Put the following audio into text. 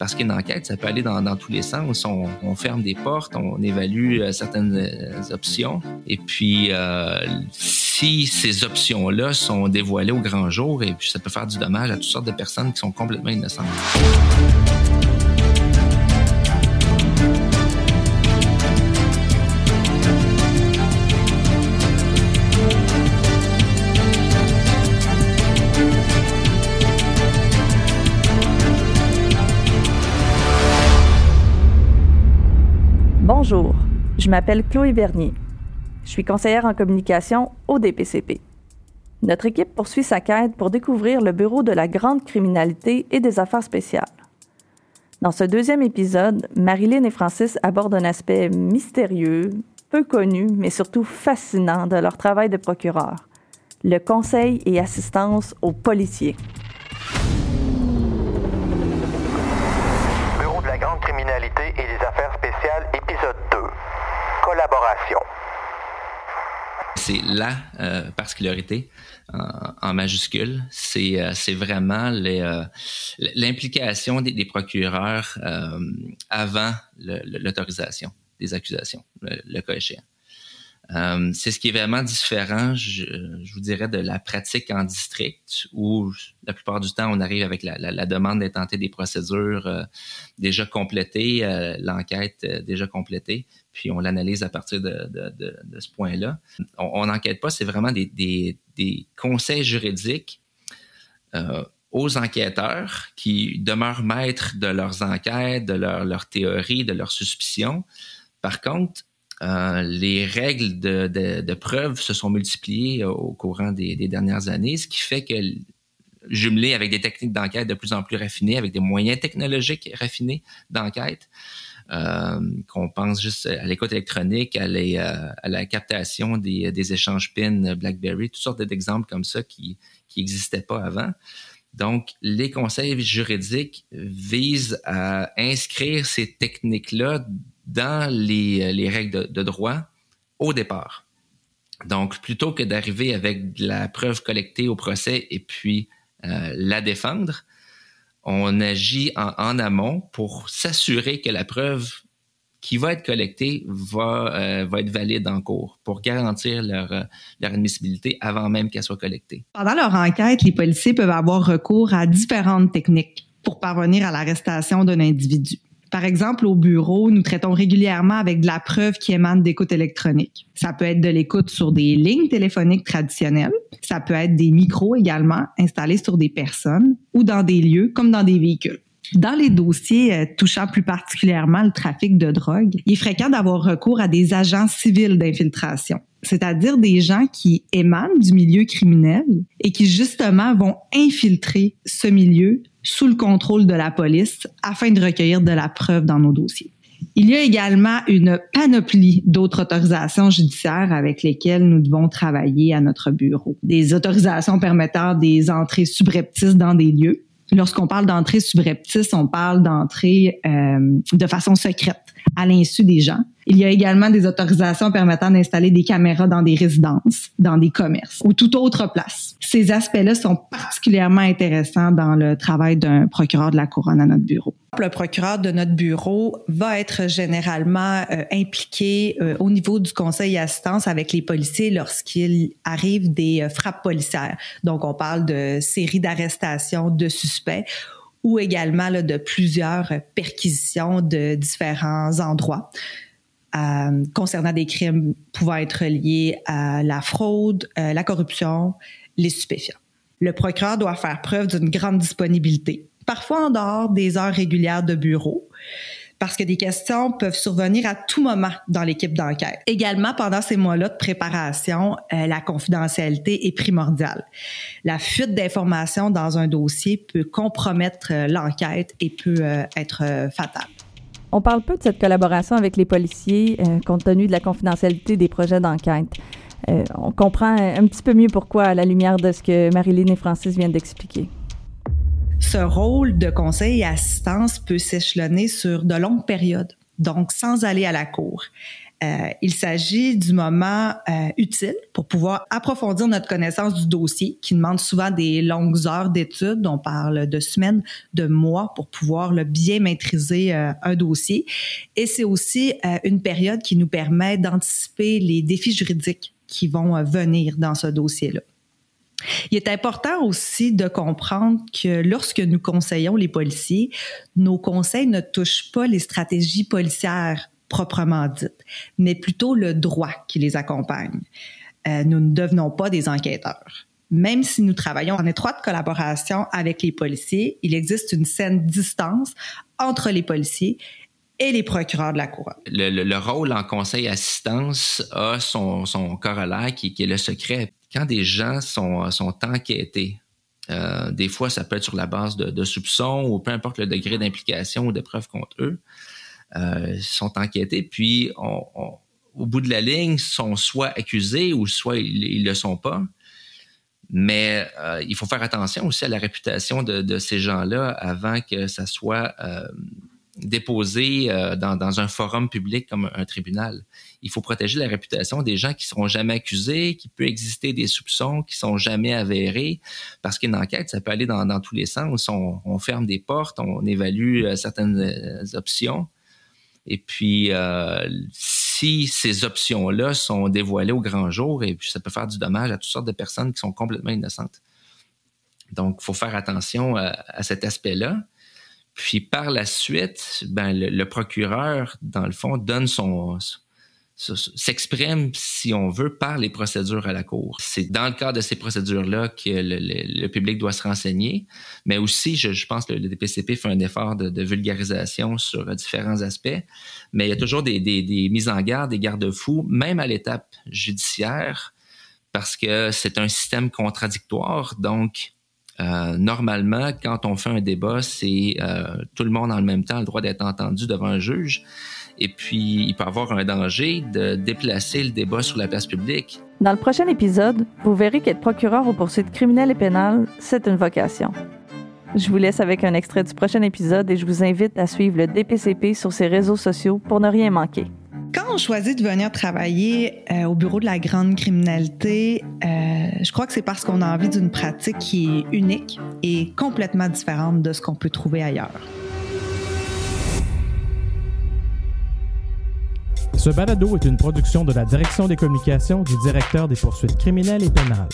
parce qu'une enquête, ça peut aller dans, tous les sens. On, on, ferme des portes, on évalue euh, certaines euh, options, et puis euh, si ces options-là sont dévoilées au grand jour, et puis ça peut faire du dommage à toutes sortes de personnes qui sont complètement innocentes. Bonjour, je m'appelle Chloé Vernier. Je suis conseillère en communication au DPCP. Notre équipe poursuit sa quête pour découvrir le bureau de la grande criminalité et des affaires spéciales. Dans ce deuxième épisode, Marilyn et Francis abordent un aspect mystérieux, peu connu, mais surtout fascinant de leur travail de procureur, le conseil et assistance aux policiers. C'est la euh, particularité en, en majuscule. C'est euh, vraiment euh, l'implication des, procureurs euh, avant l'autorisation des accusations, le, le cas échéant. Euh, c'est ce qui est vraiment différent, je, je, vous dirais, de la pratique en district où la plupart du temps, on arrive avec la, la, la demande d'intenter des procédures euh, déjà complétées, euh, l'enquête euh, déjà complétée, puis on l'analyse à partir de, de, de, ce point-là. On n'enquête pas, c'est vraiment des, des, des, conseils juridiques euh, aux enquêteurs qui demeurent maîtres de leurs enquêtes, de leurs leur théories, de leurs suspicions. Par contre, euh, les règles de, de, de, preuve se sont multipliées au courant des, des, dernières années, ce qui fait que jumelé avec des techniques d'enquête de plus en plus raffinées, avec des moyens technologiques raffinés d'enquête, euh, qu'on pense juste à l'écoute électronique, à, les, euh, à, la captation des, des échanges PIN BlackBerry, toutes sortes d'exemples comme ça qui qui n'existaient pas avant. Donc, les conseils juridiques visent à inscrire ces techniques-là dans les, les règles de, droit au départ. Donc, plutôt que d'arriver avec de la preuve collectée au procès et puis euh, la défendre, on agit en, amont pour s'assurer que la preuve qui va être collectée va, euh, être valide en cours pour garantir euh, leur admissibilité avant même qu'elle soit collectée. Pendant leur enquête, les policiers peuvent avoir recours à différentes techniques pour parvenir à l'arrestation d'un individu. Par exemple, au bureau, nous traitons régulièrement avec de la preuve qui émane d'écoute électronique. Ça peut être de l'écoute sur des lignes téléphoniques traditionnelles, ça peut être des micros également installés sur des personnes ou dans des lieux comme dans des véhicules. Dans les dossiers euh, touchant plus particulièrement le trafic de drogue, il est fréquent d'avoir recours à des agents civils d'infiltration, c'est-à-dire des gens qui émanent du milieu criminel et qui justement vont infiltrer ce milieu sous le contrôle de la police afin de recueillir de la preuve dans nos dossiers. Il y a également une panoplie d'autres autorisations judiciaires avec lesquelles nous devons travailler à notre bureau. Des autorisations permettant des entrées subreptices dans des lieux. Lorsqu'on parle d'entrée subreptice, on parle d'entrée euh, de façon secrète à l'insu des gens. Il y a également des autorisations permettant d'installer des caméras dans des résidences, dans des commerces ou toute autre place. Ces aspects-là sont particulièrement intéressants dans le travail d'un procureur de la couronne à notre bureau. Le procureur de notre bureau va être généralement euh, impliqué euh, au niveau du conseil assistance avec les policiers lorsqu'il arrive des euh, frappes policières. Donc, on parle de séries d'arrestations de suspects ou également de plusieurs perquisitions de différents endroits. Euh, concernant des crimes pouvant être liés à la fraude, euh, la corruption, les stupéfiants. Le procureur doit faire preuve d'une grande disponibilité, parfois en dehors des heures régulières de bureau, parce que des questions peuvent survenir à tout moment dans l'équipe d'enquête. Également, pendant ces mois-là de préparation, euh, la confidentialité est primordiale. La fuite d'informations dans un dossier peut compromettre euh, l'enquête et peut euh, être fatale. On parle peu de cette collaboration avec les policiers compte tenu de la confidentialité des projets d'enquête. On comprend un petit peu mieux pourquoi à la lumière de ce que Marilyn et Francis viennent d'expliquer. Ce rôle de conseil et assistance peut s'échelonner sur de longues périodes, donc sans aller à la cour. Euh, il s'agit du moment euh, utile pour pouvoir approfondir notre connaissance du dossier, qui demande souvent des longues heures d'études. On parle de semaines, de mois pour pouvoir le bien maîtriser euh, un dossier. Et c'est aussi une période qui nous permet d'anticiper les défis juridiques qui vont venir dans ce dossier-là. Il est important aussi de comprendre que lorsque nous conseillons les policiers, nos conseils ne touchent pas les stratégies policières proprement dites, mais plutôt le droit qui les accompagne. Euh, nous ne devenons pas des enquêteurs. Même si nous travaillons en étroite collaboration avec les policiers, il existe une saine distance entre les policiers et les procureurs de la Couronne. Le, rôle en conseil assistance a son, corollaire qui, est le secret. Quand des gens sont, sont enquêtés, euh, des fois ça peut être sur la base de, de soupçons ou peu importe le degré d'implication ou de preuves contre eux, euh, sont enquêtés, puis au bout de la ligne, sont soit accusés ou soit ils ne le sont pas. Mais euh, il faut faire attention aussi à la réputation de, ces gens-là avant que ça soit euh, déposé dans, dans, un forum public comme un, tribunal. Il faut protéger la réputation des gens qui seront jamais accusés, qui peut exister des soupçons qui sont jamais avérés, parce qu'une enquête, ça peut aller dans, dans tous les sens. On, on, ferme des portes, on évalue certaines options. Et puis, euh, si ces options-là sont dévoilées au grand jour, et puis ça peut faire du dommage à toutes sortes de personnes qui sont complètement innocentes. Donc, il faut faire attention à, cet aspect-là. Puis par la suite, ben, le, procureur, dans le fond, donne son, s'exprime, si on veut, par les procédures à la Cour. C'est dans le cadre de ces procédures-là que le, public doit se renseigner, mais aussi, je, pense que le DPCP fait un effort de, vulgarisation sur différents aspects, mais il y a toujours des, mises en garde, des garde-fous, même à l'étape judiciaire, parce que c'est un système contradictoire, donc euh, normalement, quand on fait un débat, c'est euh, tout le monde en même temps a le droit d'être entendu devant un juge. Et puis, il peut y avoir un danger de déplacer le débat sur la place publique. Dans le prochain épisode, vous verrez qu'être procureur aux poursuites criminelles et pénales, c'est une vocation. Je vous laisse avec un extrait du prochain épisode et je vous invite à suivre le DPCP sur ses réseaux sociaux pour ne rien manquer. Quand on choisit de venir travailler euh, au bureau de la grande criminalité, euh, je crois que c'est parce qu'on a envie d'une pratique qui est unique et complètement différente de ce qu'on peut trouver ailleurs. Ce balado est une production de la Direction des communications du directeur des poursuites criminelles et pénales.